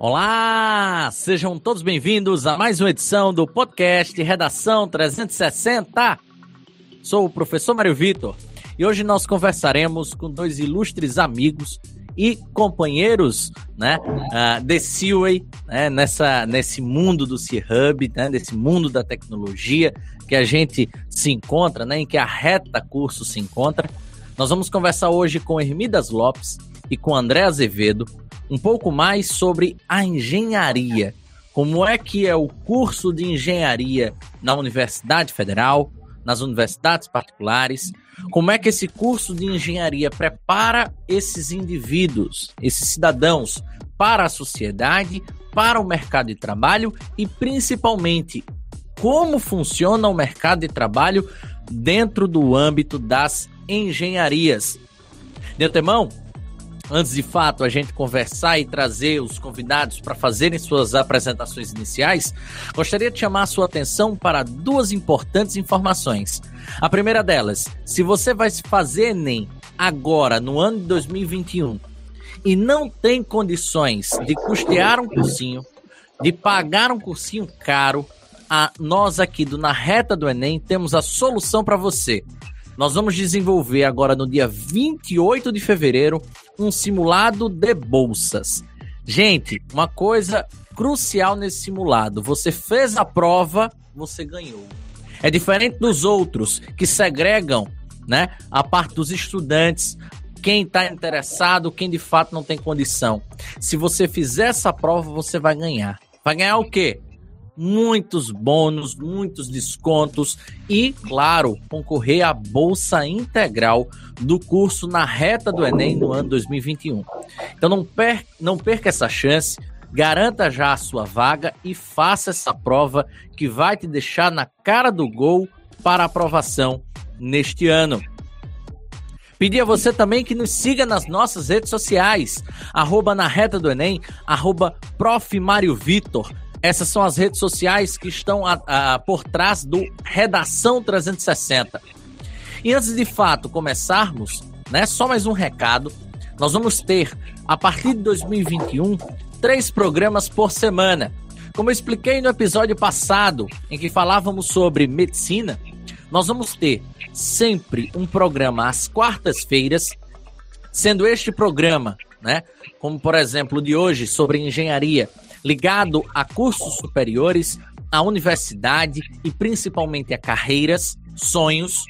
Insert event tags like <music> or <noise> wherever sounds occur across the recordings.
Olá, sejam todos bem-vindos a mais uma edição do podcast Redação 360. Sou o professor Mário Vitor e hoje nós conversaremos com dois ilustres amigos e companheiros né, uh, de Seaway, né, nessa, nesse mundo do C-Hub, né, nesse mundo da tecnologia que a gente se encontra, né, em que a Reta Curso se encontra. Nós vamos conversar hoje com Hermidas Lopes e com André Azevedo, um pouco mais sobre a engenharia. Como é que é o curso de engenharia na Universidade Federal, nas universidades particulares? Como é que esse curso de engenharia prepara esses indivíduos, esses cidadãos, para a sociedade, para o mercado de trabalho e principalmente como funciona o mercado de trabalho dentro do âmbito das engenharias. De antemão, antes de fato a gente conversar e trazer os convidados para fazerem suas apresentações iniciais, gostaria de chamar a sua atenção para duas importantes informações. A primeira delas, se você vai fazer Enem agora, no ano de 2021, e não tem condições de custear um cursinho, de pagar um cursinho caro, a nós aqui do Na Reta do Enem temos a solução para você. Nós vamos desenvolver agora no dia 28 de fevereiro um simulado de bolsas. Gente, uma coisa crucial nesse simulado: você fez a prova, você ganhou. É diferente dos outros que segregam, né, a parte dos estudantes, quem está interessado, quem de fato não tem condição. Se você fizer essa prova, você vai ganhar. Vai ganhar o quê? Muitos bônus, muitos descontos e, claro, concorrer à bolsa integral do curso na reta do Enem no ano 2021. Então não, per não perca essa chance, garanta já a sua vaga e faça essa prova que vai te deixar na cara do gol para aprovação neste ano. Pedir a você também que nos siga nas nossas redes sociais, arroba na reta do Enem, arroba Prof. Mário Vitor, essas são as redes sociais que estão a, a, por trás do Redação 360. E antes de fato começarmos, né, só mais um recado. Nós vamos ter, a partir de 2021, três programas por semana. Como eu expliquei no episódio passado, em que falávamos sobre medicina, nós vamos ter sempre um programa às quartas-feiras, sendo este programa, né, como por exemplo o de hoje sobre engenharia, ligado a cursos superiores, a universidade e principalmente a carreiras, sonhos.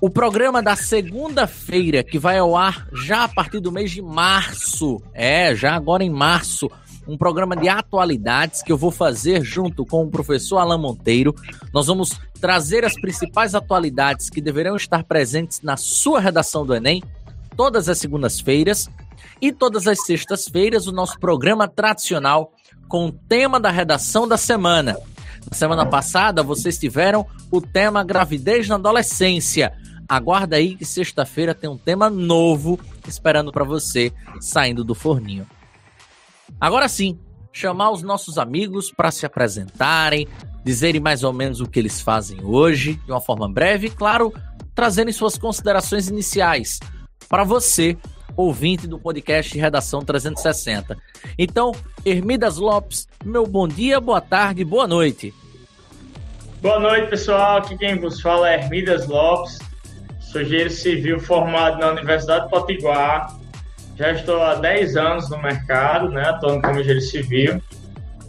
O programa da segunda-feira, que vai ao ar já a partir do mês de março, é, já agora em março, um programa de atualidades que eu vou fazer junto com o professor Alan Monteiro. Nós vamos trazer as principais atualidades que deverão estar presentes na sua redação do Enem, todas as segundas-feiras. E todas as sextas-feiras, o nosso programa tradicional com o tema da redação da semana. Na semana passada, vocês tiveram o tema gravidez na adolescência. Aguarda aí que sexta-feira tem um tema novo esperando para você saindo do forninho. Agora sim, chamar os nossos amigos para se apresentarem, dizerem mais ou menos o que eles fazem hoje, de uma forma breve, e, claro, trazerem suas considerações iniciais para você ouvinte do podcast Redação 360. Então, Hermidas Lopes, meu bom dia, boa tarde, boa noite. Boa noite, pessoal. Aqui quem vos fala é Hermidas Lopes. Sou engenheiro civil formado na Universidade de Potiguar. Já estou há 10 anos no mercado, né, atuando como engenheiro civil.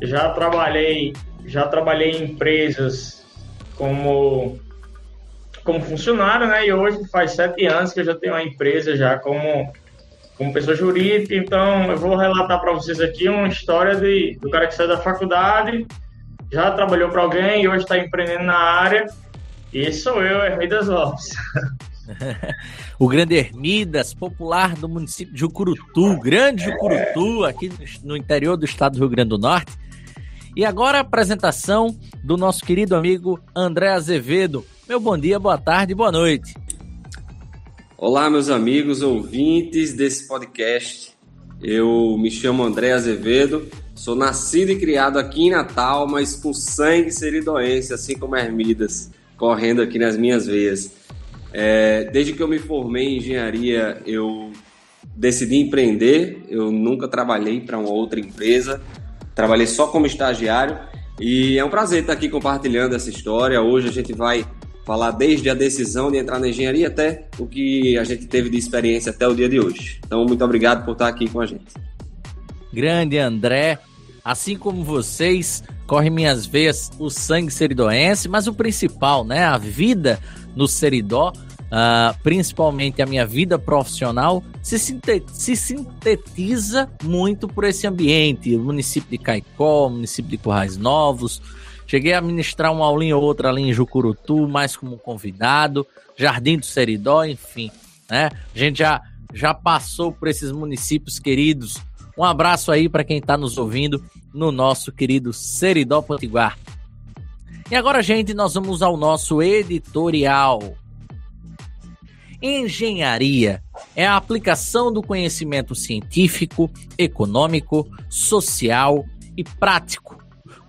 Já trabalhei, já trabalhei em empresas como como funcionário, né? E hoje faz sete anos que eu já tenho uma empresa já como como pessoa jurídica. Então, eu vou relatar para vocês aqui uma história de, do cara que saiu da faculdade, já trabalhou para alguém e hoje está empreendendo na área. E sou eu, Hermidas Lopes. <laughs> o grande Hermidas, popular do município de Jucurutu, grande Jucurutu, aqui no interior do estado do Rio Grande do Norte. E agora a apresentação do nosso querido amigo André Azevedo. Meu bom dia, boa tarde, boa noite. Olá, meus amigos ouvintes desse podcast. Eu me chamo André Azevedo, sou nascido e criado aqui em Natal, mas com sangue seridoense, assim como Hermidas, correndo aqui nas minhas veias. É, desde que eu me formei em engenharia, eu decidi empreender. Eu nunca trabalhei para uma outra empresa, trabalhei só como estagiário e é um prazer estar aqui compartilhando essa história. Hoje a gente vai falar desde a decisão de entrar na engenharia até o que a gente teve de experiência até o dia de hoje. Então, muito obrigado por estar aqui com a gente. Grande André, assim como vocês, corre minhas veias o sangue seridoense, mas o principal, né, a vida no Seridó, uh, principalmente a minha vida profissional, se, sintetiza muito por esse ambiente. O município de Caicó, o município de Currais Novos. Cheguei a ministrar uma aulinha ou outra ali em Jucurutu, mais como convidado, Jardim do Seridó, enfim. Né? A gente já, já passou por esses municípios queridos. Um abraço aí para quem está nos ouvindo no nosso querido Seridó Potiguar. E agora, gente, nós vamos ao nosso editorial. Engenharia é a aplicação do conhecimento científico, econômico, social e prático,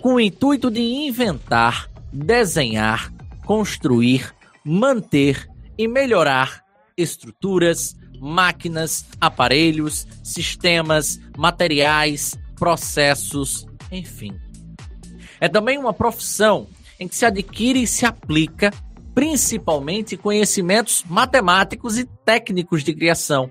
com o intuito de inventar, desenhar, construir, manter e melhorar estruturas, máquinas, aparelhos, sistemas, materiais, processos, enfim. É também uma profissão em que se adquire e se aplica principalmente conhecimentos matemáticos e técnicos de criação,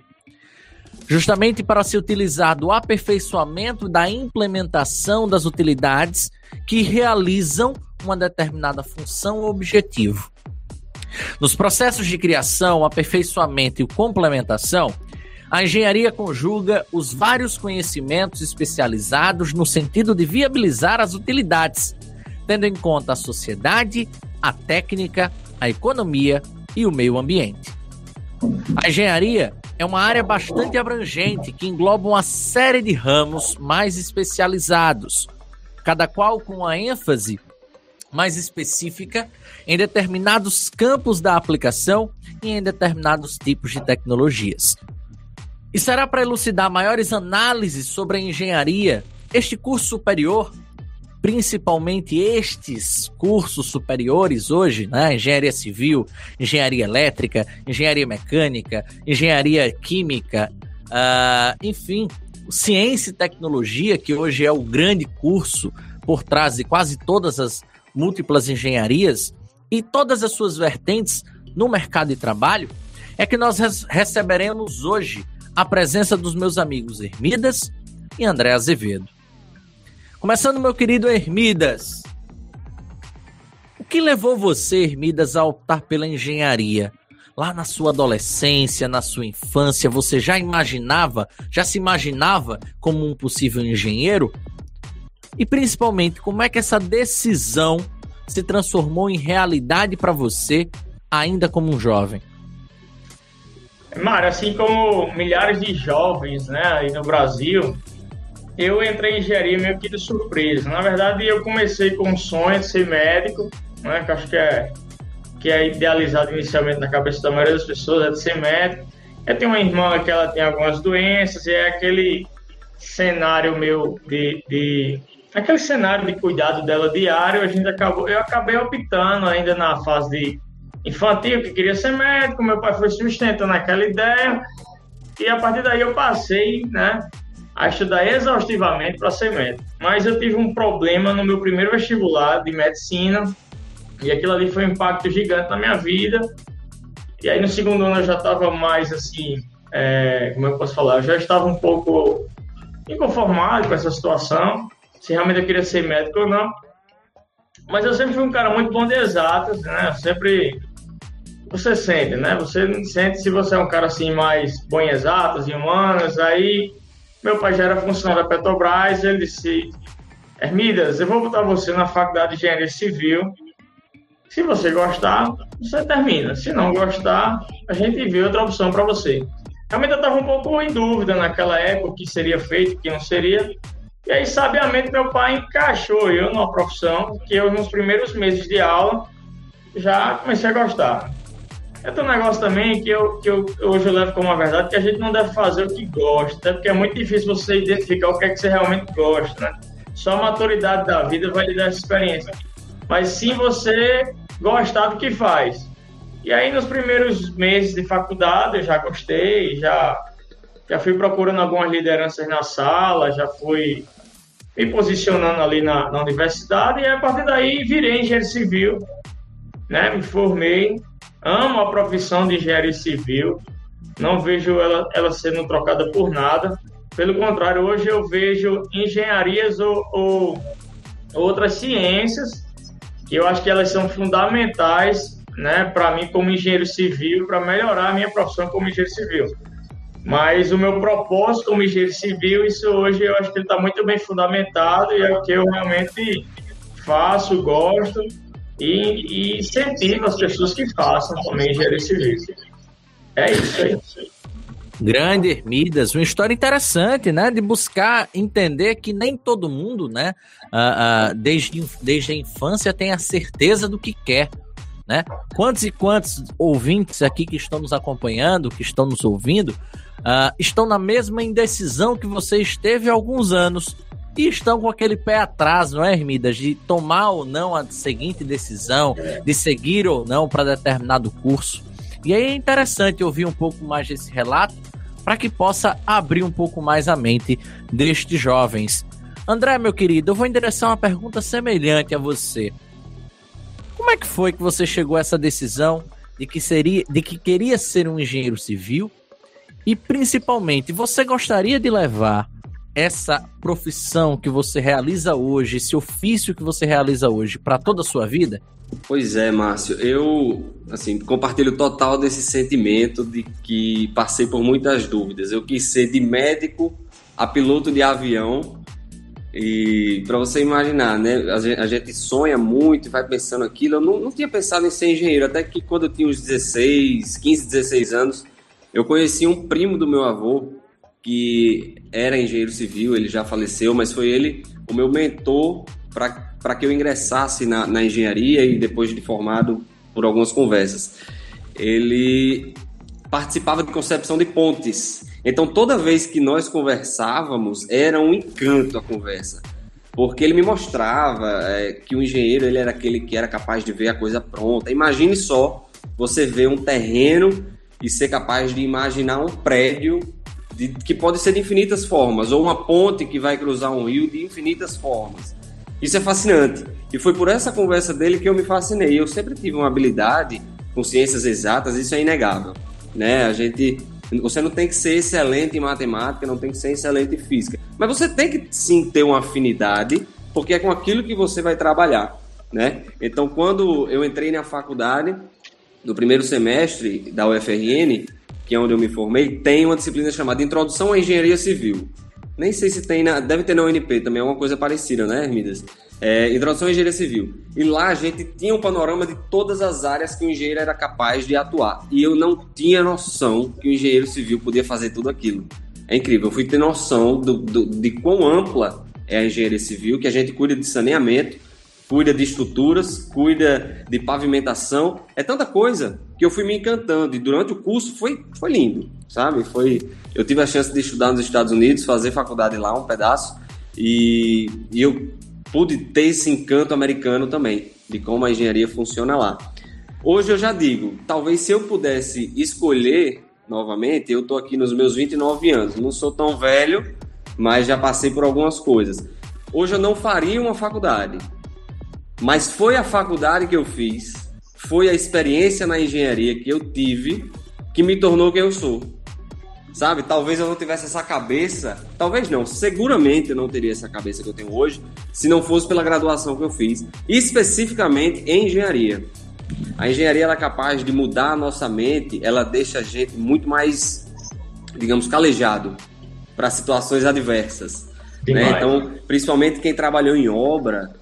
justamente para se utilizar do aperfeiçoamento da implementação das utilidades que realizam uma determinada função ou objetivo. Nos processos de criação, aperfeiçoamento e complementação, a engenharia conjuga os vários conhecimentos especializados no sentido de viabilizar as utilidades, tendo em conta a sociedade, a técnica, a economia e o meio ambiente. A engenharia é uma área bastante abrangente que engloba uma série de ramos mais especializados, cada qual com uma ênfase mais específica em determinados campos da aplicação e em determinados tipos de tecnologias. E será para elucidar maiores análises sobre a engenharia, este curso superior principalmente estes cursos superiores hoje, né? Engenharia civil, engenharia elétrica, engenharia mecânica, engenharia química, uh, enfim, ciência e tecnologia, que hoje é o grande curso por trás de quase todas as múltiplas engenharias e todas as suas vertentes no mercado de trabalho, é que nós receberemos hoje a presença dos meus amigos Hermidas e André Azevedo. Começando, meu querido Hermidas. O que levou você, Hermidas, a optar pela engenharia? Lá na sua adolescência, na sua infância, você já imaginava, já se imaginava como um possível engenheiro? E principalmente, como é que essa decisão se transformou em realidade para você, ainda como um jovem? Mário, assim como milhares de jovens né, aí no Brasil, eu entrei em engenharia meio que de surpresa. Na verdade, eu comecei com um sonho de ser médico, né, que acho que é, que é idealizado inicialmente na cabeça da maioria das pessoas, é de ser médico. Eu tenho uma irmã que ela tem algumas doenças e é aquele cenário meu de, de aquele cenário de cuidado dela diário, a gente acabou, eu acabei optando ainda na fase de infantil que queria ser médico, meu pai foi sustentando aquela ideia e a partir daí eu passei, né, a estudar exaustivamente para ser médico. Mas eu tive um problema no meu primeiro vestibular de medicina e aquilo ali foi um impacto gigante na minha vida. E aí no segundo ano eu já estava mais assim, é, como eu posso falar, eu já estava um pouco inconformado com essa situação, se realmente eu queria ser médico ou não. Mas eu sempre fui um cara muito bom de exatas, né? Eu sempre você sente, né? Você sente se você é um cara assim mais bom em exatas, em humanas, aí meu pai já era funcionário da Petrobras, ele disse, Hermidas, eu vou botar você na faculdade de engenharia civil. Se você gostar, você termina. Se não gostar, a gente vê outra opção para você. Realmente eu estava um pouco em dúvida naquela época o que seria feito, o que não seria. E aí, sabiamente, meu pai encaixou eu numa profissão que eu, nos primeiros meses de aula, já comecei a gostar. É um negócio também que, eu, que eu, hoje eu levo como uma verdade, que a gente não deve fazer o que gosta, porque é muito difícil você identificar o que é que você realmente gosta, né? Só a maturidade da vida vai lhe dar essa experiência. Mas sim você gostar do que faz. E aí, nos primeiros meses de faculdade, eu já gostei, já já fui procurando algumas lideranças na sala, já fui me posicionando ali na, na universidade e a partir daí virei engenheiro civil, né? Me formei, amo a profissão de engenharia civil, não vejo ela, ela sendo trocada por nada. Pelo contrário, hoje eu vejo engenharias ou, ou outras ciências eu acho que elas são fundamentais, né, para mim como engenheiro civil, para melhorar a minha profissão como engenheiro civil. Mas o meu propósito como engenheiro civil, isso hoje eu acho que ele está muito bem fundamentado e é o que eu realmente faço, gosto e, e incentivo as pessoas que façam também engenharia civil. É isso, é isso. Grande Hermidas, uma história interessante, né? De buscar entender que nem todo mundo, né? Uh, uh, desde, desde a infância tem a certeza do que quer, né? Quantos e quantos ouvintes aqui que estão nos acompanhando, que estão nos ouvindo, uh, estão na mesma indecisão que você esteve há alguns anos e estão com aquele pé atrás, não é, Hermidas, de tomar ou não a seguinte decisão, de seguir ou não para determinado curso. E aí é interessante ouvir um pouco mais desse relato para que possa abrir um pouco mais a mente destes jovens. André, meu querido, eu vou endereçar uma pergunta semelhante a você. Como é que foi que você chegou a essa decisão de que seria, de que queria ser um engenheiro civil e principalmente, você gostaria de levar essa profissão que você realiza hoje, esse ofício que você realiza hoje, para toda a sua vida? Pois é, Márcio. Eu, assim, compartilho total desse sentimento de que passei por muitas dúvidas. Eu quis ser de médico a piloto de avião. E para você imaginar, né? A gente, sonha muito e vai pensando aquilo. Eu não, não tinha pensado em ser engenheiro, até que quando eu tinha uns 16, 15, 16 anos, eu conheci um primo do meu avô que era engenheiro civil, ele já faleceu, mas foi ele o meu mentor para que eu ingressasse na, na engenharia e depois de formado por algumas conversas. Ele participava de concepção de pontes. Então toda vez que nós conversávamos era um encanto a conversa, porque ele me mostrava é, que o engenheiro ele era aquele que era capaz de ver a coisa pronta. Imagine só você ver um terreno e ser capaz de imaginar um prédio de, que pode ser de infinitas formas, ou uma ponte que vai cruzar um rio de infinitas formas. Isso é fascinante. E foi por essa conversa dele que eu me fascinei. Eu sempre tive uma habilidade com ciências exatas, isso é inegável. Né? A gente, você não tem que ser excelente em matemática, não tem que ser excelente em física, mas você tem que sim ter uma afinidade, porque é com aquilo que você vai trabalhar. Né? Então, quando eu entrei na faculdade, no primeiro semestre da UFRN, que é onde eu me formei, tem uma disciplina chamada Introdução à Engenharia Civil. Nem sei se tem na. Deve ter na UNP também, é uma coisa parecida, né, Hermidas? É, introdução à Engenharia Civil. E lá a gente tinha um panorama de todas as áreas que o engenheiro era capaz de atuar. E eu não tinha noção que o engenheiro civil podia fazer tudo aquilo. É incrível, eu fui ter noção do, do, de quão ampla é a engenharia civil, que a gente cuida de saneamento, cuida de estruturas, cuida de pavimentação, é tanta coisa que eu fui me encantando e durante o curso foi, foi lindo, sabe? Foi, eu tive a chance de estudar nos Estados Unidos, fazer faculdade lá um pedaço e, e eu pude ter esse encanto americano também de como a engenharia funciona lá. Hoje eu já digo, talvez se eu pudesse escolher novamente, eu tô aqui nos meus 29 anos, não sou tão velho, mas já passei por algumas coisas. Hoje eu não faria uma faculdade, mas foi a faculdade que eu fiz, foi a experiência na engenharia que eu tive que me tornou quem eu sou. Sabe? Talvez eu não tivesse essa cabeça, talvez não, seguramente eu não teria essa cabeça que eu tenho hoje se não fosse pela graduação que eu fiz, especificamente em engenharia. A engenharia é capaz de mudar a nossa mente, ela deixa a gente muito mais, digamos, calejado para situações adversas. Né? Então, principalmente quem trabalhou em obra,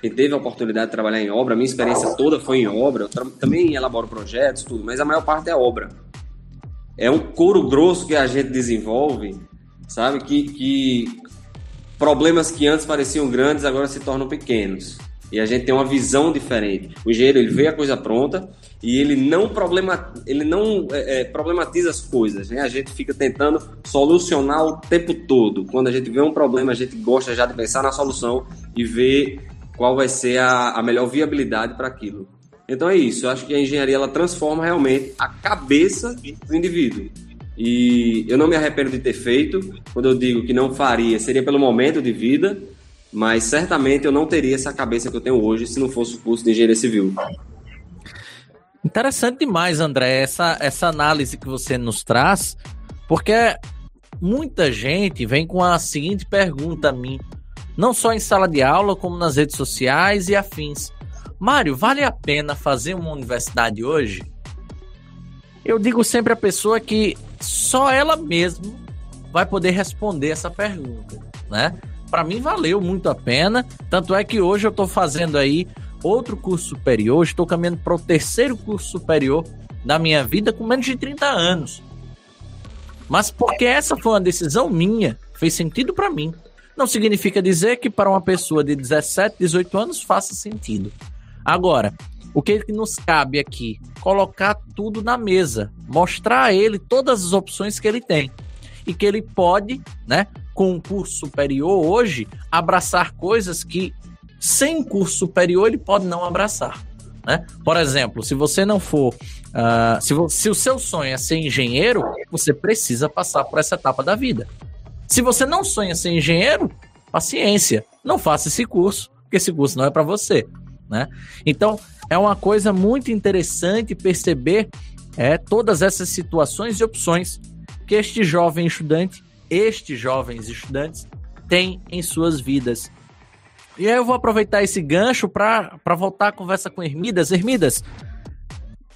quem teve a oportunidade de trabalhar em obra, minha experiência toda foi em obra, eu também elaboro projetos, tudo, mas a maior parte é obra. É um couro grosso que a gente desenvolve, sabe? Que, que problemas que antes pareciam grandes agora se tornam pequenos. E a gente tem uma visão diferente. O engenheiro ele vê a coisa pronta e ele não, problema, ele não é, é, problematiza as coisas. Né? A gente fica tentando solucionar o tempo todo. Quando a gente vê um problema, a gente gosta já de pensar na solução e ver qual vai ser a, a melhor viabilidade para aquilo. Então é isso, eu acho que a engenharia ela transforma realmente a cabeça do indivíduo. e eu não me arrependo de ter feito. Quando eu digo que não faria, seria pelo momento de vida, mas certamente eu não teria essa cabeça que eu tenho hoje se não fosse o curso de engenharia civil. Interessante demais, André, essa, essa análise que você nos traz, porque muita gente vem com a seguinte pergunta a mim, não só em sala de aula, como nas redes sociais e afins. Mário, vale a pena fazer uma universidade hoje? Eu digo sempre à pessoa que só ela mesma vai poder responder essa pergunta, né? Para mim valeu muito a pena, tanto é que hoje eu estou fazendo aí outro curso superior, estou caminhando para o terceiro curso superior da minha vida com menos de 30 anos. Mas porque essa foi uma decisão minha, fez sentido para mim. Não significa dizer que para uma pessoa de 17, 18 anos faça sentido. Agora, o que nos cabe aqui? Colocar tudo na mesa, mostrar a ele todas as opções que ele tem e que ele pode, né, com um curso superior hoje, abraçar coisas que sem curso superior ele pode não abraçar. Né? Por exemplo, se você não for. Uh, se, se o seu sonho é ser engenheiro, você precisa passar por essa etapa da vida. Se você não sonha ser engenheiro, paciência, não faça esse curso, porque esse curso não é para você. Né? Então, é uma coisa muito interessante perceber é, todas essas situações e opções que este jovem estudante, estes jovens estudantes, têm em suas vidas. E aí eu vou aproveitar esse gancho para voltar a conversa com Hermidas. Hermidas,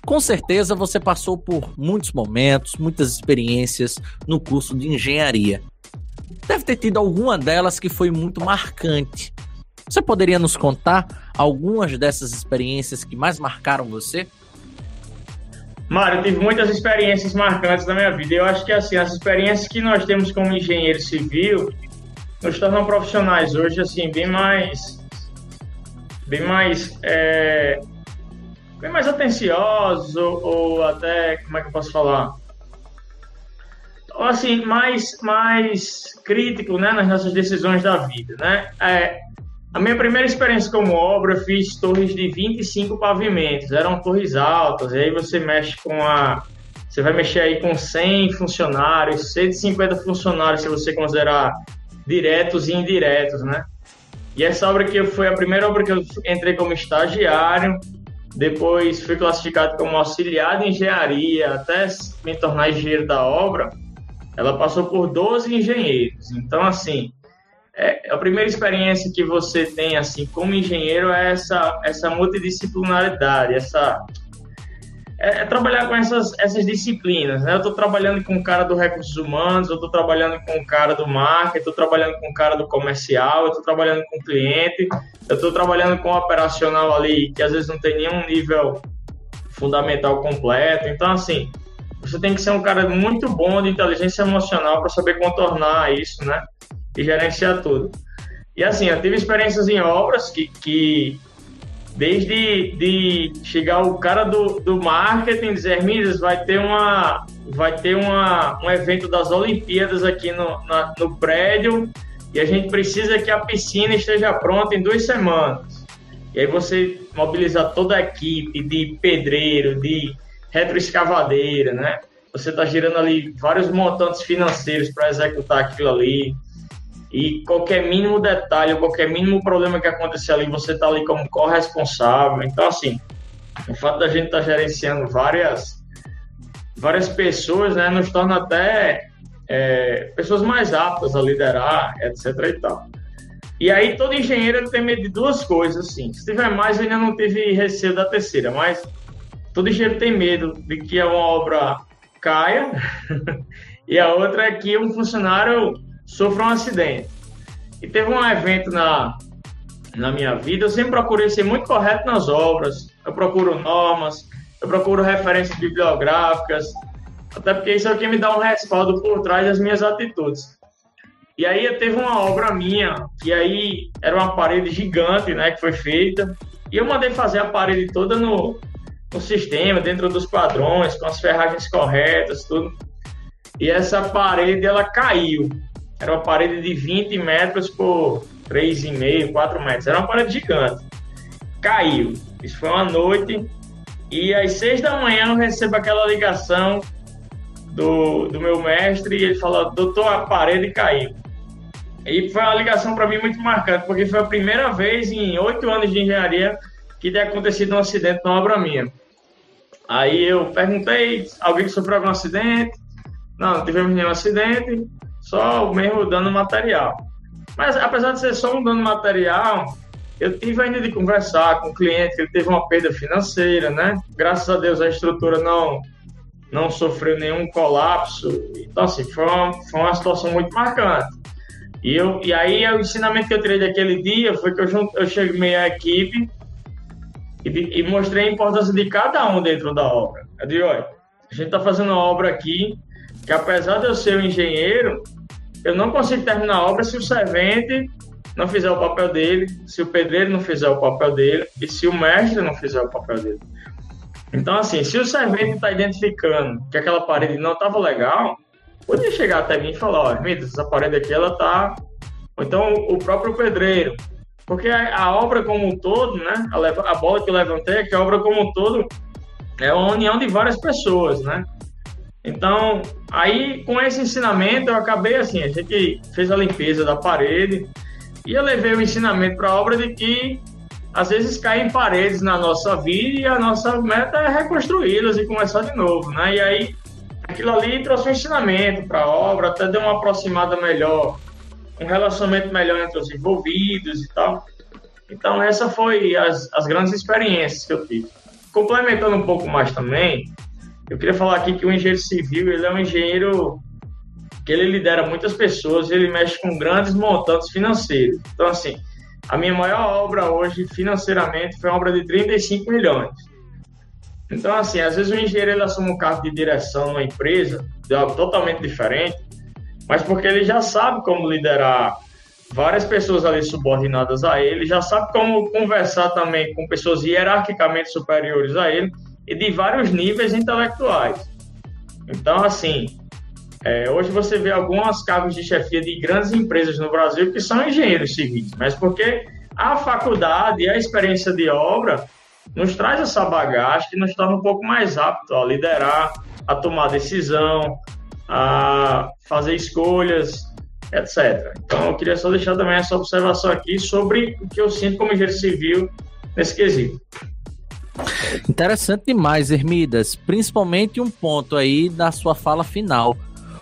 com certeza você passou por muitos momentos, muitas experiências no curso de engenharia. Deve ter tido alguma delas que foi muito marcante. Você poderia nos contar algumas dessas experiências que mais marcaram você? Mário, eu tive muitas experiências marcantes na minha vida. Eu acho que assim, as experiências que nós temos como engenheiro civil nos tornam profissionais hoje assim bem mais bem mais é, bem mais atenciosos ou, ou, até como é que eu posso falar assim mais mais crítico né nas nossas decisões da vida né é, a minha primeira experiência como obra, eu fiz torres de 25 pavimentos, eram torres altas, e aí você mexe com a. Você vai mexer aí com 100 funcionários, 150 funcionários, se você considerar diretos e indiretos, né? E essa obra que foi a primeira obra que eu entrei como estagiário, depois fui classificado como auxiliar de engenharia, até me tornar engenheiro da obra, ela passou por 12 engenheiros. Então, assim, é, a primeira experiência que você tem assim como engenheiro é essa essa multidisciplinaridade, essa é, é trabalhar com essas, essas disciplinas. Né? Eu estou trabalhando com o cara do recursos humanos, eu estou trabalhando com o cara do marketing, estou trabalhando com o cara do comercial, eu estou trabalhando com o cliente, eu estou trabalhando com o operacional ali que às vezes não tem nenhum nível fundamental completo. Então, assim, você tem que ser um cara muito bom de inteligência emocional para saber contornar isso, né? e gerenciar tudo. E assim, eu tive experiências em obras que, que desde de chegar o cara do, do marketing dizer, Midas, vai ter uma vai ter uma, um evento das Olimpíadas aqui no, na, no prédio e a gente precisa que a piscina esteja pronta em duas semanas. E aí você mobilizar toda a equipe de pedreiro, de retroescavadeira, né? Você está girando ali vários montantes financeiros para executar aquilo ali e qualquer mínimo detalhe, qualquer mínimo problema que acontecer ali, você está ali como corresponsável. Então, assim, o fato da gente estar tá gerenciando várias, várias pessoas, né, nos torna até é, pessoas mais aptas a liderar, etc e tal. E aí, todo engenheiro tem medo de duas coisas, assim. Se tiver mais, eu ainda não tive receio da terceira, mas todo engenheiro tem medo de que uma obra caia, <laughs> e a outra é que um funcionário sofreu um acidente. E teve um evento na, na minha vida, eu sempre procurei ser muito correto nas obras, eu procuro normas, eu procuro referências bibliográficas, até porque isso é o que me dá um respaldo por trás das minhas atitudes. E aí teve uma obra minha, que aí era uma parede gigante, né, que foi feita, e eu mandei fazer a parede toda no, no sistema, dentro dos padrões, com as ferragens corretas, tudo. E essa parede, ela caiu. Era uma parede de 20 metros por 3,5, 4 metros. Era uma parede gigante. Caiu. Isso foi uma noite. E às 6 da manhã eu recebo aquela ligação do, do meu mestre e ele falou: Doutor, a parede caiu. E foi uma ligação para mim muito marcante, porque foi a primeira vez em oito anos de engenharia que tinha acontecido um acidente na obra minha. Aí eu perguntei: alguém sofreu algum acidente? Não, não tivemos nenhum acidente, só o mesmo dano material. Mas apesar de ser só um dano material, eu tive ainda de conversar com o cliente que ele teve uma perda financeira, né? Graças a Deus a estrutura não não sofreu nenhum colapso. Então, assim, foi uma, foi uma situação muito marcante. E, eu, e aí, o ensinamento que eu tirei daquele dia foi que eu, eu cheguei à equipe e, e, mostrei a importância de cada um dentro da obra. Eu disse, olha, a gente está fazendo uma obra aqui que, apesar de eu ser um engenheiro, eu não consigo terminar a obra se o servente não fizer o papel dele, se o pedreiro não fizer o papel dele e se o mestre não fizer o papel dele. Então, assim, se o servente está identificando que aquela parede não estava legal, podia chegar até mim e falar, ó, oh, essa parede aqui, ela tá... Ou então, o próprio pedreiro. Porque a, a obra como um todo, né, a, a bola que eu levantei é que a obra como um todo é uma união de várias pessoas, né? Então, aí com esse ensinamento eu acabei assim, a gente fez a limpeza da parede e eu levei o ensinamento para a obra de que às vezes caem paredes na nossa vida e a nossa meta é reconstruí-las e começar de novo, né? E aí aquilo ali trouxe um ensinamento para a obra, até deu uma aproximada melhor, um relacionamento melhor entre os envolvidos e tal. Então essa foi as, as grandes experiências que eu tive. Complementando um pouco mais também, eu queria falar aqui que o engenheiro civil ele é um engenheiro que ele lidera muitas pessoas, ele mexe com grandes montantes financeiros. Então assim, a minha maior obra hoje, financeiramente, foi uma obra de 35 milhões. Então, assim, às vezes o engenheiro ele assume um cargo de direção numa empresa, de algo totalmente diferente, mas porque ele já sabe como liderar várias pessoas ali subordinadas a ele, já sabe como conversar também com pessoas hierarquicamente superiores a ele e de vários níveis intelectuais. Então, assim, é, hoje você vê alguns cargos de chefia de grandes empresas no Brasil que são engenheiros civis, mas porque a faculdade e a experiência de obra nos traz essa bagagem que nos torna um pouco mais apto a liderar, a tomar decisão, a fazer escolhas, etc. Então, eu queria só deixar também essa observação aqui sobre o que eu sinto como engenheiro civil nesse quesito. Interessante demais, Hermidas, principalmente um ponto aí da sua fala final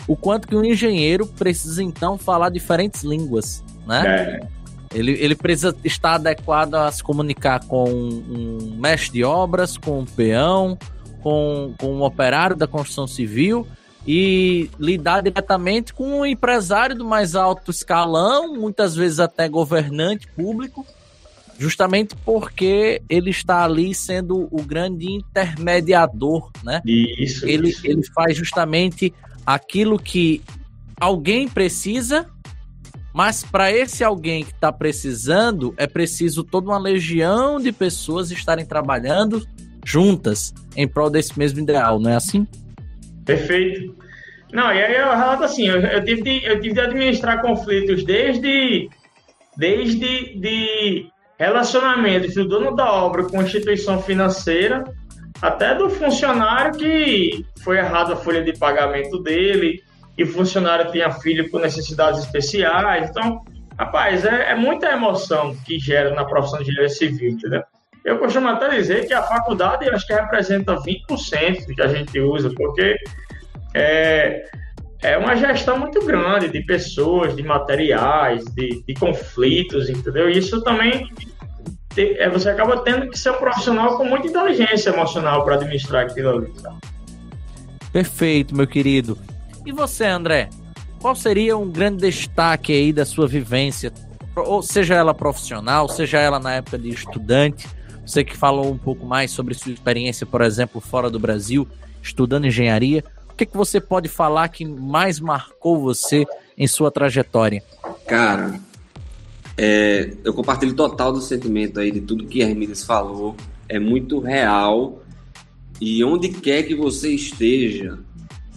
o quanto que um engenheiro precisa então falar diferentes línguas, né? É. Ele, ele precisa estar adequado a se comunicar com um mestre de obras, com um peão, com, com um operário da construção civil e lidar diretamente com um empresário do mais alto escalão, muitas vezes até governante público, justamente porque ele está ali sendo o grande intermediador, né? Isso. Ele, isso. ele faz justamente aquilo que alguém precisa, mas para esse alguém que está precisando, é preciso toda uma legião de pessoas estarem trabalhando juntas em prol desse mesmo ideal, não é assim? Perfeito. Não, e aí eu relato assim, eu, eu, tive, de, eu tive de administrar conflitos desde, desde de relacionamentos do dono da obra com instituição financeira até do funcionário que foi errado a folha de pagamento dele, e o funcionário tinha filho com necessidades especiais. Então, rapaz, é, é muita emoção que gera na profissão de engenharia civil, entendeu? Eu costumo até dizer que a faculdade acho que representa 20% que a gente usa, porque é, é uma gestão muito grande de pessoas, de materiais, de, de conflitos, entendeu? Isso também é, você acaba tendo que ser um profissional com muita inteligência emocional para administrar aquilo ali. Tá? Perfeito, meu querido. E você, André? Qual seria um grande destaque aí da sua vivência, ou seja ela profissional, seja ela na época de estudante? Você que falou um pouco mais sobre sua experiência, por exemplo, fora do Brasil, estudando engenharia. O que, que você pode falar que mais marcou você em sua trajetória? Cara, é, eu compartilho total do sentimento aí de tudo que a Hermides falou. É muito real. E onde quer que você esteja,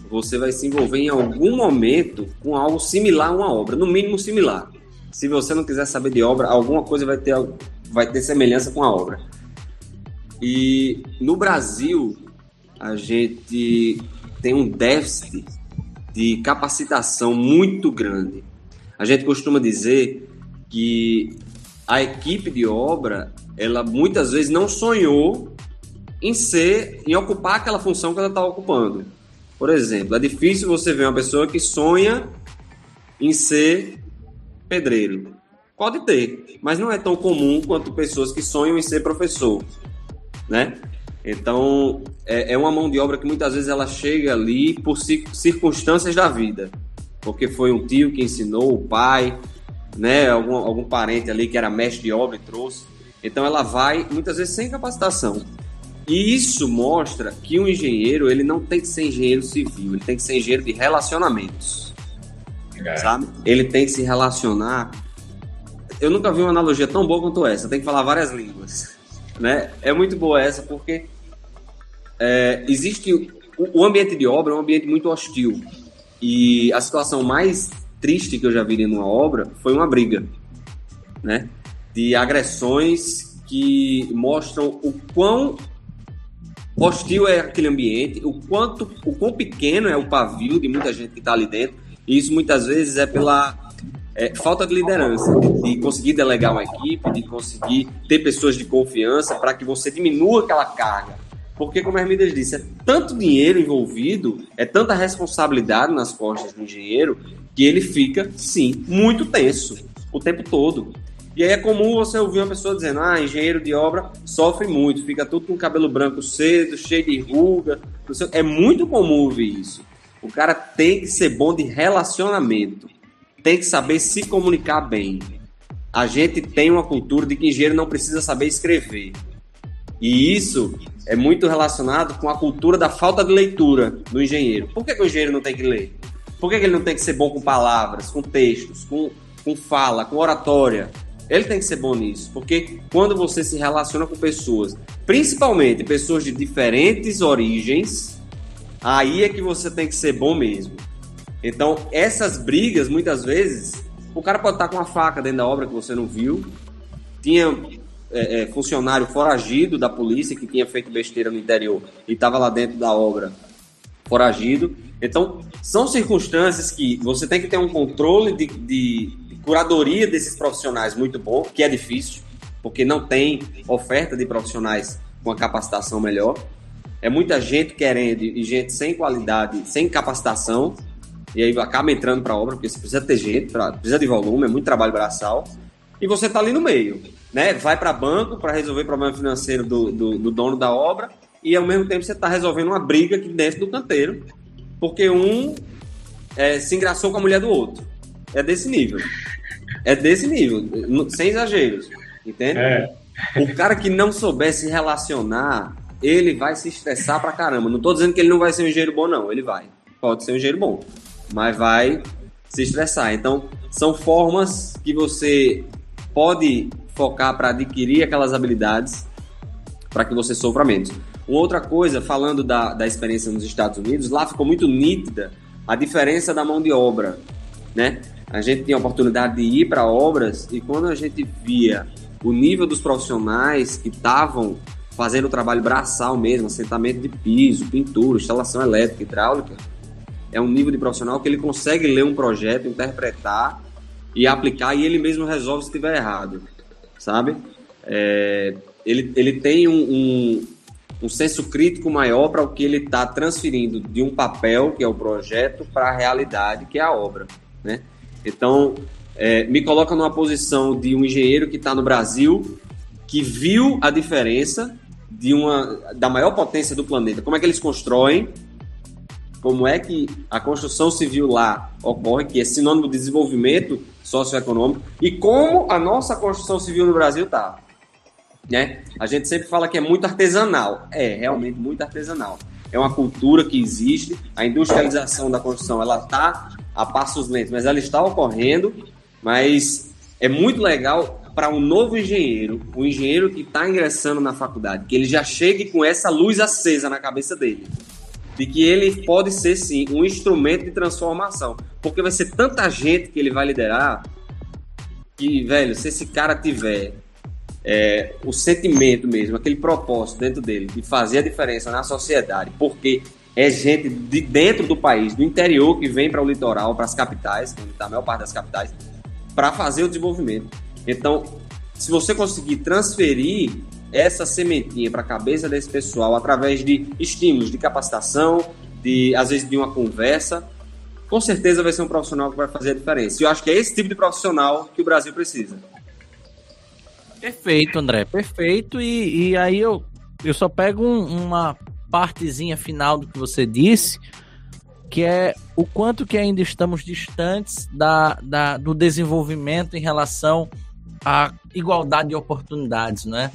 você vai se envolver em algum momento com algo similar a uma obra, no mínimo similar. Se você não quiser saber de obra, alguma coisa vai ter, vai ter semelhança com a obra. E no Brasil, a gente tem um déficit de capacitação muito grande. A gente costuma dizer que a equipe de obra, ela muitas vezes não sonhou em ser, em ocupar aquela função que ela está ocupando. Por exemplo, é difícil você ver uma pessoa que sonha em ser pedreiro. Pode ter, mas não é tão comum quanto pessoas que sonham em ser professor, né? Então, é, é uma mão de obra que muitas vezes ela chega ali por circunstâncias da vida. Porque foi um tio que ensinou, o pai, né? Algum, algum parente ali que era mestre de obra e trouxe. Então, ela vai muitas vezes sem capacitação. E isso mostra que um engenheiro ele não tem que ser engenheiro civil, ele tem que ser engenheiro de relacionamentos. É. Sabe? Ele tem que se relacionar. Eu nunca vi uma analogia tão boa quanto essa. Tem que falar várias línguas. Né? É muito boa essa porque é, existe o, o ambiente de obra é um ambiente muito hostil e a situação mais triste que eu já vi numa obra foi uma briga, né? De agressões que mostram o quão hostil é aquele ambiente, o quanto, o quão pequeno é o pavio de muita gente que está ali dentro. E isso muitas vezes é pela é, falta de liderança, de, conseguir delegar uma equipe, de conseguir ter pessoas de confiança para que você diminua aquela carga. Porque, como a Hermidas disse, é tanto dinheiro envolvido, é tanta responsabilidade nas costas do engenheiro, que ele fica, sim, muito tenso o tempo todo. E aí é comum você ouvir uma pessoa dizendo: ah, engenheiro de obra sofre muito, fica tudo com cabelo branco cedo, cheio de ruga. É muito comum ouvir isso. O cara tem que ser bom de relacionamento, tem que saber se comunicar bem. A gente tem uma cultura de que engenheiro não precisa saber escrever. E isso é muito relacionado com a cultura da falta de leitura do engenheiro. Por que, que o engenheiro não tem que ler? Por que, que ele não tem que ser bom com palavras, com textos, com, com fala, com oratória? Ele tem que ser bom nisso, porque quando você se relaciona com pessoas, principalmente pessoas de diferentes origens, aí é que você tem que ser bom mesmo. Então, essas brigas, muitas vezes, o cara pode estar com uma faca dentro da obra que você não viu, tinha é, é, funcionário foragido da polícia que tinha feito besteira no interior e estava lá dentro da obra foragido. Então, são circunstâncias que você tem que ter um controle de, de curadoria desses profissionais muito bom, que é difícil, porque não tem oferta de profissionais com a capacitação melhor. É muita gente querendo e gente sem qualidade, sem capacitação, e aí acaba entrando para a obra, porque você precisa ter gente, pra, precisa de volume, é muito trabalho braçal, e você está ali no meio. Né? Vai para banco para resolver problema financeiro do, do, do, dono da obra, e ao mesmo tempo você está resolvendo uma briga aqui dentro do canteiro, porque um é, se engraçou com a mulher do outro. É desse nível. É desse nível, sem exageros. Entende? É. O cara que não souber se relacionar, ele vai se estressar pra caramba. Não tô dizendo que ele não vai ser um engenheiro bom, não. Ele vai. Pode ser um engenheiro bom. Mas vai se estressar. Então, são formas que você pode focar para adquirir aquelas habilidades para que você sofra menos. Uma outra coisa, falando da, da experiência nos Estados Unidos, lá ficou muito nítida a diferença da mão de obra, né? a gente tinha a oportunidade de ir para obras e quando a gente via o nível dos profissionais que estavam fazendo o trabalho braçal mesmo, assentamento de piso, pintura, instalação elétrica, hidráulica, é um nível de profissional que ele consegue ler um projeto, interpretar e aplicar e ele mesmo resolve se estiver errado, sabe? É, ele, ele tem um, um, um senso crítico maior para o que ele está transferindo de um papel, que é o projeto, para a realidade, que é a obra, né? Então, é, me coloca numa posição de um engenheiro que está no Brasil, que viu a diferença de uma da maior potência do planeta. Como é que eles constroem? Como é que a construção civil lá ocorre, que é sinônimo de desenvolvimento socioeconômico, e como a nossa construção civil no Brasil está. Né? A gente sempre fala que é muito artesanal. É, realmente muito artesanal. É uma cultura que existe, a industrialização da construção ela está a passos lentos, mas ela está ocorrendo, mas é muito legal para um novo engenheiro, um engenheiro que está ingressando na faculdade, que ele já chegue com essa luz acesa na cabeça dele. De que ele pode ser, sim, um instrumento de transformação. Porque vai ser tanta gente que ele vai liderar que, velho, se esse cara tiver é, o sentimento mesmo, aquele propósito dentro dele de fazer a diferença na sociedade, porque é gente de dentro do país, do interior, que vem para o litoral, para as capitais, onde está a maior parte das capitais, para fazer o desenvolvimento. Então, se você conseguir transferir essa sementinha para a cabeça desse pessoal através de estímulos, de capacitação, de às vezes de uma conversa, com certeza vai ser um profissional que vai fazer a diferença. E eu acho que é esse tipo de profissional que o Brasil precisa. Perfeito, André, perfeito. E, e aí eu, eu só pego um, uma partezinha final do que você disse, que é o quanto que ainda estamos distantes da, da, do desenvolvimento em relação à igualdade de oportunidades, né?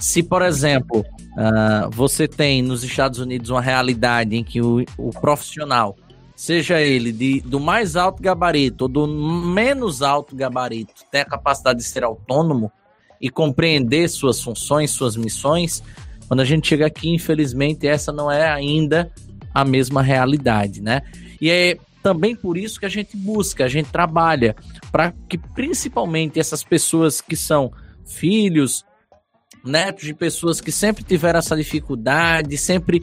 Se, por exemplo, uh, você tem nos Estados Unidos uma realidade em que o, o profissional, seja ele de, do mais alto gabarito ou do menos alto gabarito, tem a capacidade de ser autônomo e compreender suas funções, suas missões, quando a gente chega aqui, infelizmente, essa não é ainda a mesma realidade, né? E é também por isso que a gente busca, a gente trabalha para que principalmente essas pessoas que são filhos, netos de pessoas que sempre tiveram essa dificuldade, sempre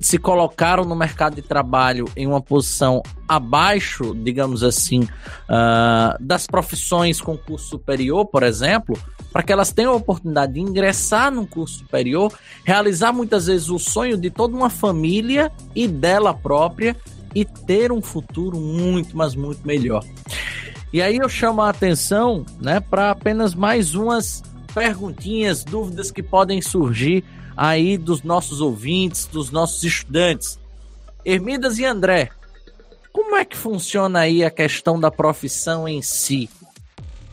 se colocaram no mercado de trabalho em uma posição abaixo, digamos assim, uh, das profissões com curso superior, por exemplo, para que elas tenham a oportunidade de ingressar num curso superior, realizar muitas vezes o sonho de toda uma família e dela própria e ter um futuro muito, mas muito melhor. E aí eu chamo a atenção, né, para apenas mais umas perguntinhas, dúvidas que podem surgir aí dos nossos ouvintes, dos nossos estudantes. Hermidas e André, como é que funciona aí a questão da profissão em si?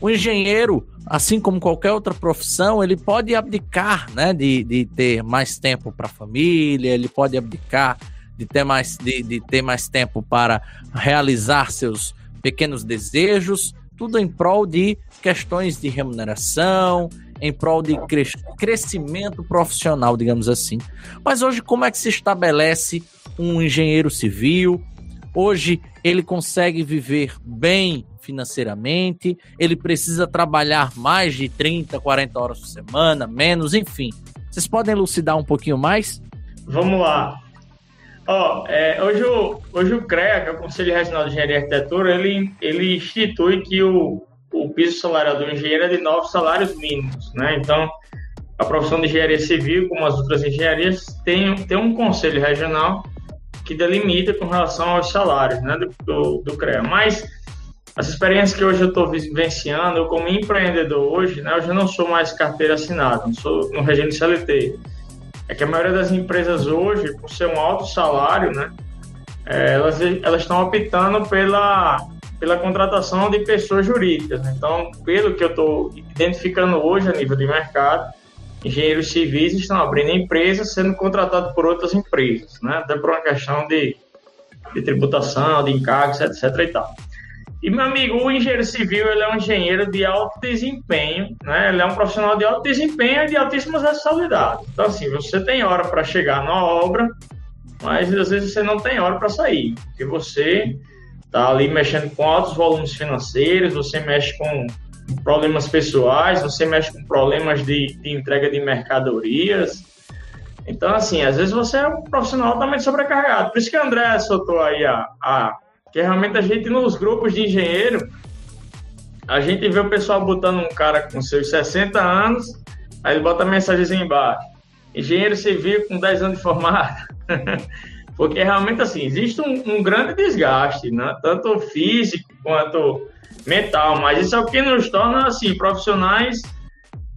O engenheiro, assim como qualquer outra profissão, ele pode abdicar, né, de, de ter mais tempo para a família, ele pode abdicar de ter mais de, de ter mais tempo para realizar seus pequenos desejos, tudo em prol de questões de remuneração, em prol de cres crescimento profissional, digamos assim. Mas hoje, como é que se estabelece um engenheiro civil? Hoje ele consegue viver bem financeiramente, ele precisa trabalhar mais de 30, 40 horas por semana, menos, enfim. Vocês podem elucidar um pouquinho mais? Vamos lá. Ó, é, hoje, o, hoje o CREA, que é o Conselho Regional de Engenharia e Arquitetura, ele, ele institui que o, o piso salarial do engenheiro é de nove salários mínimos, né? Então, a profissão de engenharia civil, como as outras engenharias, tem, tem um conselho regional que delimita com relação aos salários né, do, do, do CREA. Mas as experiências que hoje eu estou vivenciando, eu como empreendedor hoje, né, eu já não sou mais carteira assinada, não sou no regime CLT. É que a maioria das empresas hoje, por ser um alto salário, né, é, elas, elas estão optando pela pela contratação de pessoas jurídicas. Então, pelo que eu estou identificando hoje a nível de mercado, engenheiros civis estão abrindo empresas sendo contratados por outras empresas, né? até por uma questão de, de tributação, de encargos, etc. e tal. E, meu amigo, o engenheiro civil ele é um engenheiro de alto desempenho, né? ele é um profissional de alto desempenho e de altíssimas responsabilidades. Então, assim, você tem hora para chegar na obra, mas às vezes você não tem hora para sair, porque você tá ali mexendo com altos volumes financeiros, você mexe com problemas pessoais, você mexe com problemas de, de entrega de mercadorias. Então, assim, às vezes você é um profissional altamente sobrecarregado. Por isso que o André soltou aí a, a que realmente a gente nos grupos de engenheiro, a gente vê o pessoal botando um cara com seus 60 anos, aí ele bota a mensagem embaixo. Engenheiro civil com 10 anos de formado. <laughs> porque realmente assim existe um, um, grande desgaste, né? tanto físico quanto mental, mas isso é o que nos torna assim profissionais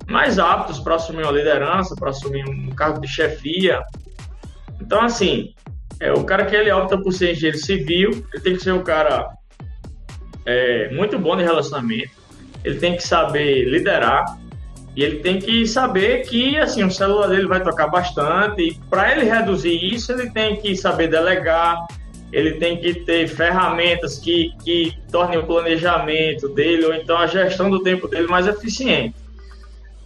mais aptos para assumir uma liderança, para assumir um cargo de chefia. Então assim, é, o cara que ele opta por ser engenheiro civil, ele tem que ser um cara é, muito bom de relacionamento, ele tem que saber liderar, e ele tem que saber que assim o celular dele vai tocar bastante e para ele reduzir isso ele tem que saber delegar, ele tem que ter ferramentas que, que tornem o planejamento dele ou então a gestão do tempo dele mais eficiente,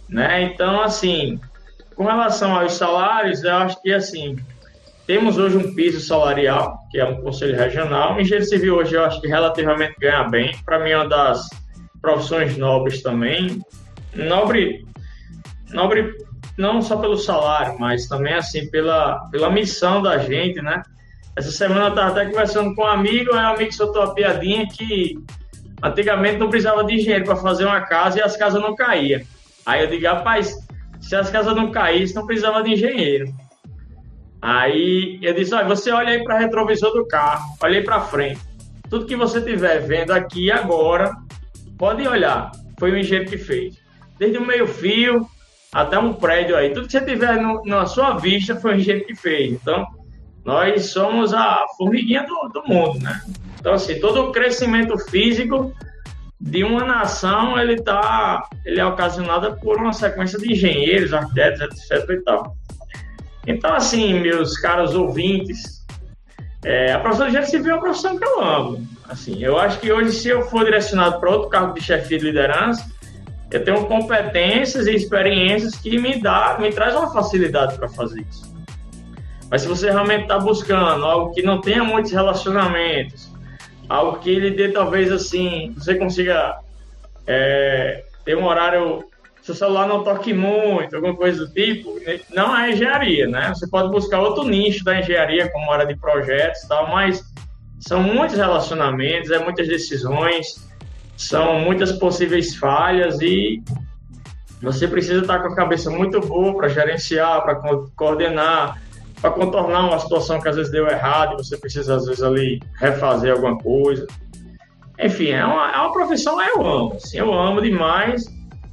né? Então assim, com relação aos salários, eu acho que assim temos hoje um piso salarial que é um conselho regional. O engenheiro civil hoje eu acho que relativamente ganha bem. Para mim é uma das profissões nobres também nobre, nobre não só pelo salário, mas também assim pela, pela missão da gente, né? Essa semana eu estava até conversando com um amigo, aí o amigo soltou uma piadinha que antigamente não precisava de engenheiro para fazer uma casa e as casas não caíam. Aí eu digo, rapaz, se as casas não caíssem, não precisava de engenheiro. Aí eu disse, olha, você olha aí para retrovisor do carro, olha aí para frente. Tudo que você estiver vendo aqui agora, pode olhar. Foi o engenheiro que fez. Desde o meio fio até um prédio aí. Tudo que você tiver no, na sua vista foi o engenheiro que fez. Então, nós somos a formiguinha do, do mundo, né? Então, assim, todo o crescimento físico de uma nação, ele tá, ele é ocasionado por uma sequência de engenheiros, arquitetos, etc e tal. Então, assim, meus caros ouvintes, é, a profissão de engenheiro civil é uma profissão que eu amo. Assim, eu acho que hoje, se eu for direcionado para outro cargo de chefia de liderança, eu tenho competências e experiências que me dá, me traz uma facilidade para fazer isso. Mas se você realmente está buscando algo que não tenha muitos relacionamentos, algo que lhe dê talvez assim, você consiga é, ter um horário, seu celular não toque muito, alguma coisa do tipo, não é engenharia, né? Você pode buscar outro nicho da engenharia, como área de projetos e tal, mas são muitos relacionamentos, é muitas decisões, são muitas possíveis falhas e você precisa estar com a cabeça muito boa para gerenciar, para coordenar, para contornar uma situação que às vezes deu errado e você precisa, às vezes, ali refazer alguma coisa. Enfim, é uma, é uma profissão que eu amo. Assim, eu amo demais,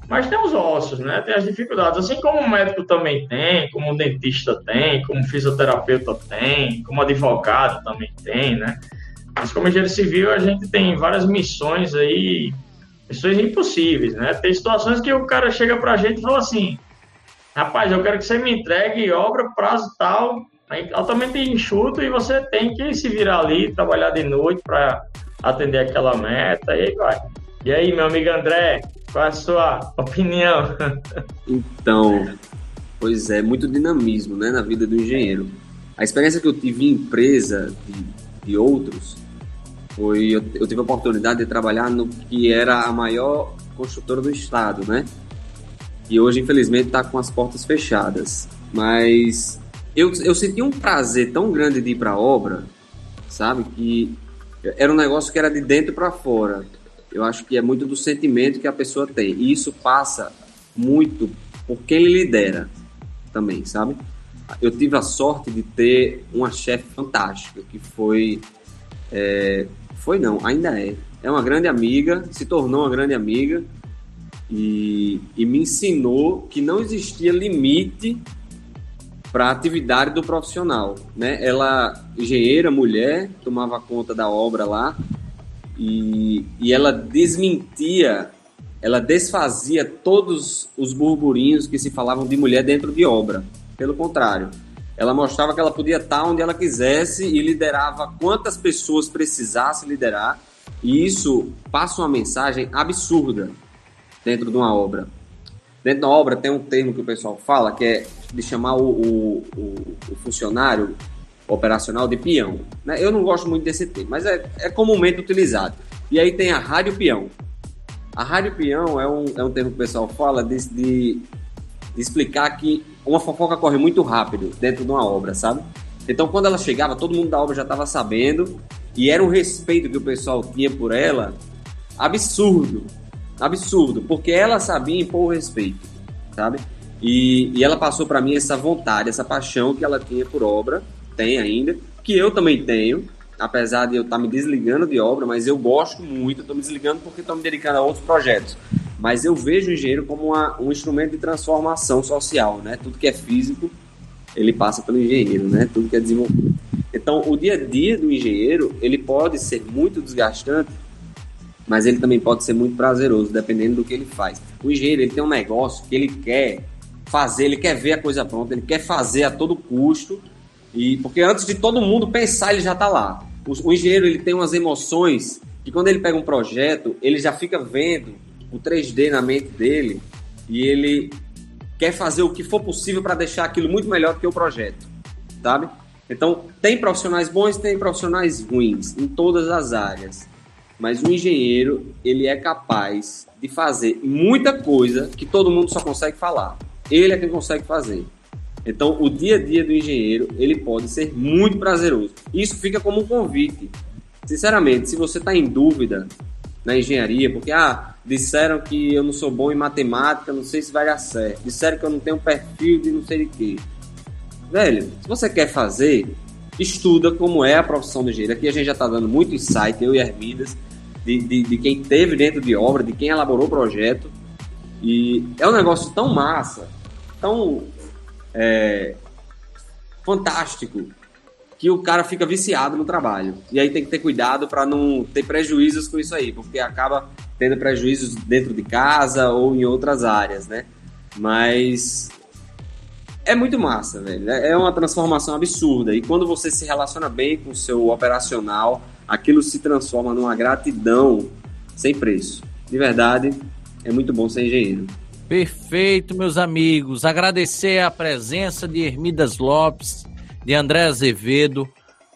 mas tem os ossos, né? Tem as dificuldades. Assim como o médico também tem, como o dentista tem, como o fisioterapeuta tem, como o advogado também tem, né? Mas como engenheiro civil, a gente tem várias missões aí, missões impossíveis, né? Tem situações que o cara chega pra gente e fala assim, rapaz, eu quero que você me entregue obra, prazo tal, altamente enxuto e você tem que se virar ali, trabalhar de noite para atender aquela meta e aí vai. E aí, meu amigo André, qual é a sua opinião? <laughs> Então, pois é, muito dinamismo né, na vida do engenheiro. A experiência que eu tive em empresa de, de outros foi eu, eu tive a oportunidade de trabalhar no que era a maior construtora do estado, né? E hoje, infelizmente, está com as portas fechadas. Mas eu, eu senti um prazer tão grande de ir para a obra, sabe? Que era um negócio que era de dentro para fora. Eu acho que é muito do sentimento que a pessoa tem. E isso passa muito por quem lidera também, sabe? Eu tive a sorte de ter uma chefe fantástica, que foi. É, foi não, ainda é. É uma grande amiga, se tornou uma grande amiga e, e me ensinou que não existia limite para a atividade do profissional, né? Ela, engenheira, mulher, tomava conta da obra lá e, e ela desmentia, ela desfazia todos os burburinhos que se falavam de mulher dentro de obra. Pelo contrário, ela mostrava que ela podia estar onde ela quisesse e liderava quantas pessoas precisasse liderar. E isso passa uma mensagem absurda dentro de uma obra. Dentro da obra tem um termo que o pessoal fala que é de chamar o, o, o, o funcionário operacional de peão. Né? Eu não gosto muito desse termo, mas é, é comumente utilizado. E aí tem a rádio peão. A rádio peão é um, é um termo que o pessoal fala de, de, explicar que uma fofoca corre muito rápido dentro de uma obra, sabe? Então quando ela chegava, todo mundo da obra já estava sabendo e era um respeito que o pessoal tinha por ela absurdo absurdo, porque ela sabia impor o respeito, sabe? E, e ela passou para mim essa vontade, essa paixão que ela tinha por obra, tem ainda, que eu também tenho, apesar de eu estar tá me desligando de obra, mas eu gosto muito, estou me desligando porque estou me dedicando a outros projetos. Mas eu vejo o engenheiro como uma, um instrumento de transformação social, né? Tudo que é físico, ele passa pelo engenheiro, né? Tudo que é desenvolvido. Então, o dia a dia do engenheiro, ele pode ser muito desgastante mas ele também pode ser muito prazeroso, dependendo do que ele faz. O engenheiro ele tem um negócio que ele quer fazer, ele quer ver a coisa pronta, ele quer fazer a todo custo, e porque antes de todo mundo pensar, ele já está lá. O, o, engenheiro ele tem umas emoções que quando ele pega um projeto, ele já fica vendo o 3D na mente dele e ele quer fazer o que for possível para deixar aquilo muito melhor do que o projeto, sabe? Então, tem profissionais bons, tem profissionais ruins em todas as áreas. Mas o engenheiro, ele é capaz de fazer muita coisa que todo mundo só consegue falar. Ele é quem consegue fazer. Então, o dia a dia do engenheiro, ele pode ser muito prazeroso. Isso fica como um convite. Sinceramente, se você está em dúvida na engenharia, porque, ah, disseram que eu não sou bom em matemática, não sei se vai dar certo. Disseram que eu não tenho perfil de não sei de quê. Velho, se você quer fazer, estuda como é a profissão do engenheiro. Aqui a gente já está dando muito insight, eu e Hermidas, de, de, de quem teve dentro de obra, de quem elaborou o projeto. E é um negócio tão massa, tão é, fantástico, que o cara fica viciado no trabalho. E aí tem que ter cuidado para não ter prejuízos com isso aí, porque acaba tendo prejuízos dentro de casa ou em outras áreas, né? Mas é muito massa, velho. É uma transformação absurda. E quando você se relaciona bem com o seu operacional, aquilo se transforma numa gratidão sem preço. De verdade, é muito bom ser engenheiro. Perfeito, meus amigos. Agradecer a presença de Hermidas Lopes, de André Azevedo,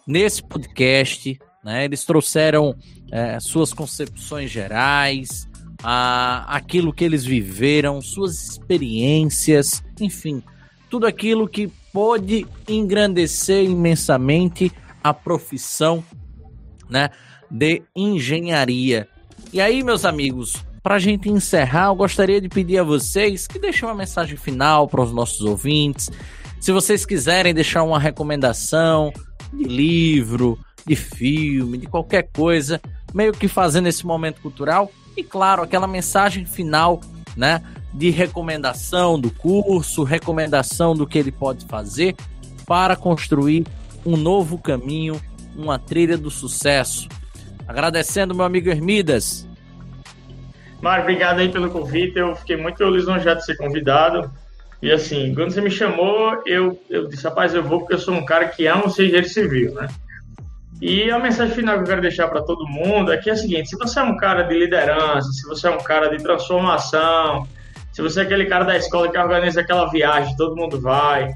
nesse podcast. Né? Eles trouxeram é, suas concepções gerais, a, aquilo que eles viveram, suas experiências, enfim, tudo aquilo que pode engrandecer imensamente a profissão né, de engenharia. E aí, meus amigos, para a gente encerrar, eu gostaria de pedir a vocês que deixem uma mensagem final para os nossos ouvintes. Se vocês quiserem deixar uma recomendação de livro, de filme, de qualquer coisa, meio que fazendo esse momento cultural. E claro, aquela mensagem final, né? De recomendação do curso, recomendação do que ele pode fazer para construir um novo caminho, uma trilha do sucesso. Agradecendo meu amigo Hermidas. Mário, obrigado aí pelo convite. Eu fiquei muito lisonjeado de ser convidado. E assim, quando você me chamou, eu, eu disse, rapaz, eu vou porque eu sou um cara que ama ser engenheiro civil, né? E a mensagem final que eu quero deixar para todo mundo é que é a seguinte: se você é um cara de liderança, se você é um cara de transformação, se você é aquele cara da escola que organiza aquela viagem, todo mundo vai,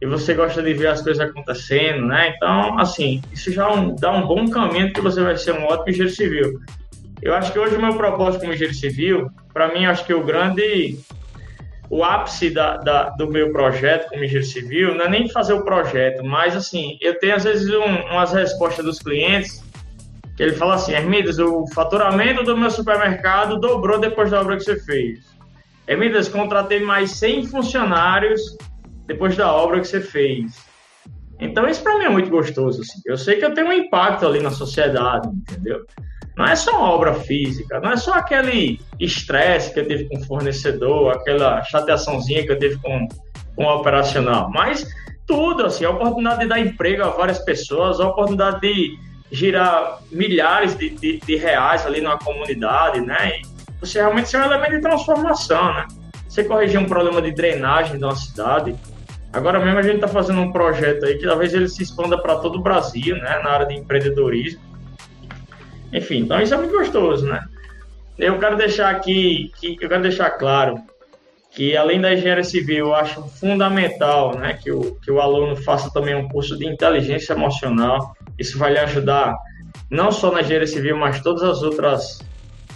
e você gosta de ver as coisas acontecendo, né? Então, assim, isso já um, dá um bom caminho que você vai ser um ótimo engenheiro civil. Eu acho que hoje o meu propósito como engenheiro civil, para mim, acho que o grande, o ápice da, da, do meu projeto como engenheiro civil não é nem fazer o projeto, mas assim, eu tenho às vezes um, umas respostas dos clientes que ele fala assim, Hermidas, o faturamento do meu supermercado dobrou depois da obra que você fez. Hermidas, contratei mais 100 funcionários depois da obra que você fez. Então isso para mim é muito gostoso. Assim. Eu sei que eu tenho um impacto ali na sociedade, entendeu? Não é só uma obra física, não é só aquele estresse que eu tive com o fornecedor, aquela chateaçãozinha que eu tive com, com o operacional, mas tudo, assim, a oportunidade de dar emprego a várias pessoas, a oportunidade de girar milhares de, de, de reais ali numa comunidade, né? E você realmente ser um elemento de transformação, né? Você corrigir um problema de drenagem de uma cidade. Agora mesmo a gente está fazendo um projeto aí que talvez ele se expanda para todo o Brasil, né? Na área de empreendedorismo enfim, então isso é muito gostoso, né? Eu quero deixar aqui, que, eu quero deixar claro que além da engenharia civil, eu acho fundamental né, que, o, que o aluno faça também um curso de inteligência emocional. Isso vai lhe ajudar não só na engenharia civil, mas todas as outras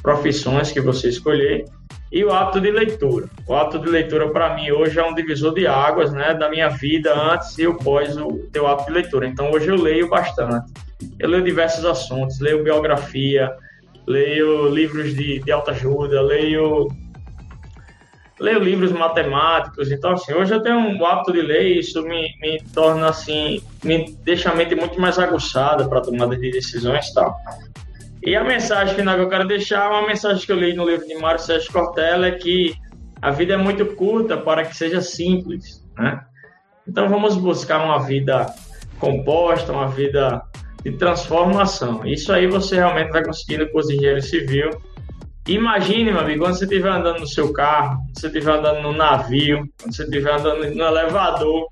profissões que você escolher. E o hábito de leitura. O hábito de leitura, para mim, hoje é um divisor de águas né, da minha vida antes e após o teu hábito de leitura. Então, hoje eu leio bastante. Eu leio diversos assuntos, leio biografia, leio livros de, de autoajuda, leio leio livros matemáticos, então assim, hoje eu tenho um hábito de ler e isso me, me torna assim, me deixa a mente muito mais aguçada para tomada de decisões e tal. E a mensagem final que eu quero deixar é uma mensagem que eu li no livro de Mário Sérgio Cortella, é que a vida é muito curta para que seja simples, né? Então vamos buscar uma vida composta, uma vida de transformação. Isso aí você realmente vai conseguir com os engenheiros civil. Imagine, meu amigo, quando você estiver andando no seu carro, quando você estiver andando no navio, quando você estiver andando no elevador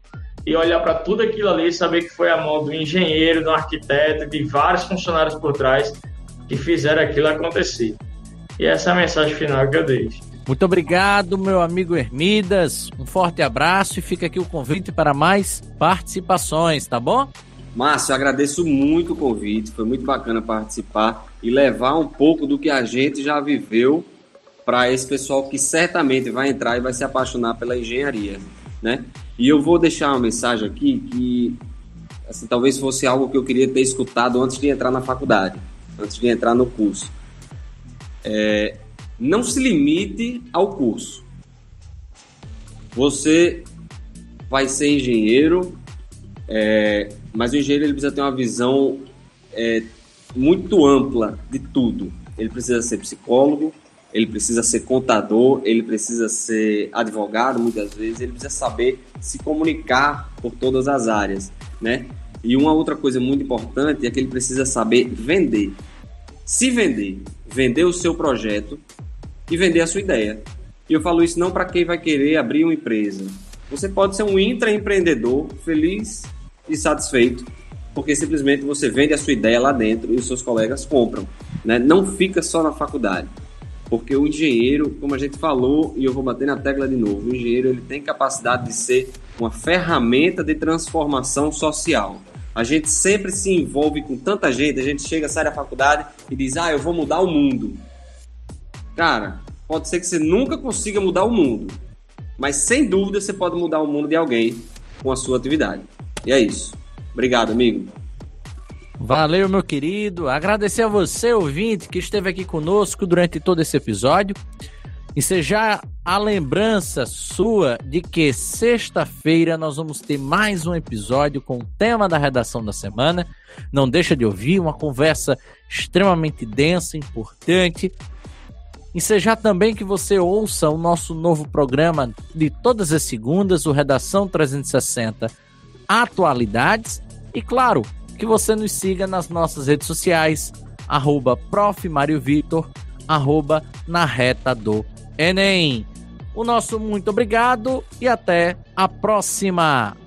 e olhar para tudo aquilo ali e saber que foi a mão do engenheiro, do arquiteto, de vários funcionários por trás que fizeram aquilo acontecer. E essa é a mensagem final que eu deixo. Muito obrigado, meu amigo Hermidas. Um forte abraço e fica aqui o convite para mais participações, tá bom? Márcio, agradeço muito o convite, foi muito bacana participar e levar um pouco do que a gente já viveu para esse pessoal que certamente vai entrar e vai se apaixonar pela engenharia. né? E eu vou deixar uma mensagem aqui que assim, talvez fosse algo que eu queria ter escutado antes de entrar na faculdade, antes de entrar no curso. É, não se limite ao curso. Você vai ser engenheiro, é, mas o engenheiro ele precisa ter uma visão é, muito ampla de tudo. Ele precisa ser psicólogo, ele precisa ser contador, ele precisa ser advogado muitas vezes, ele precisa saber se comunicar por todas as áreas, né? E uma outra coisa muito importante é que ele precisa saber vender. Se vender, vender o seu projeto e vender a sua ideia. E eu falo isso não para quem vai querer abrir uma empresa. Você pode ser um intraempreendedor feliz e satisfeito, porque simplesmente você vende a sua ideia lá dentro e os seus colegas compram. Né? Não fica só na faculdade. Porque o engenheiro, como a gente falou, e eu vou bater na tecla de novo, o engenheiro ele tem capacidade de ser uma ferramenta de transformação social. A gente sempre se envolve com tanta gente, a gente chega, sai da faculdade e diz: Ah, eu vou mudar o mundo. Cara, pode ser que você nunca consiga mudar o mundo, mas sem dúvida você pode mudar o mundo de alguém com a sua atividade. E é isso. Obrigado, amigo. Valeu, meu querido. Agradecer a você, ouvinte, que esteve aqui conosco durante todo esse episódio. E seja a lembrança sua de que sexta-feira nós vamos ter mais um episódio com o tema da redação da semana. Não deixa de ouvir uma conversa extremamente densa, importante. E seja também que você ouça o nosso novo programa de todas as segundas, o Redação 360 Atualidades. E claro, que você nos siga nas nossas redes sociais, arroba arroba na reta do Enem. O nosso muito obrigado e até a próxima!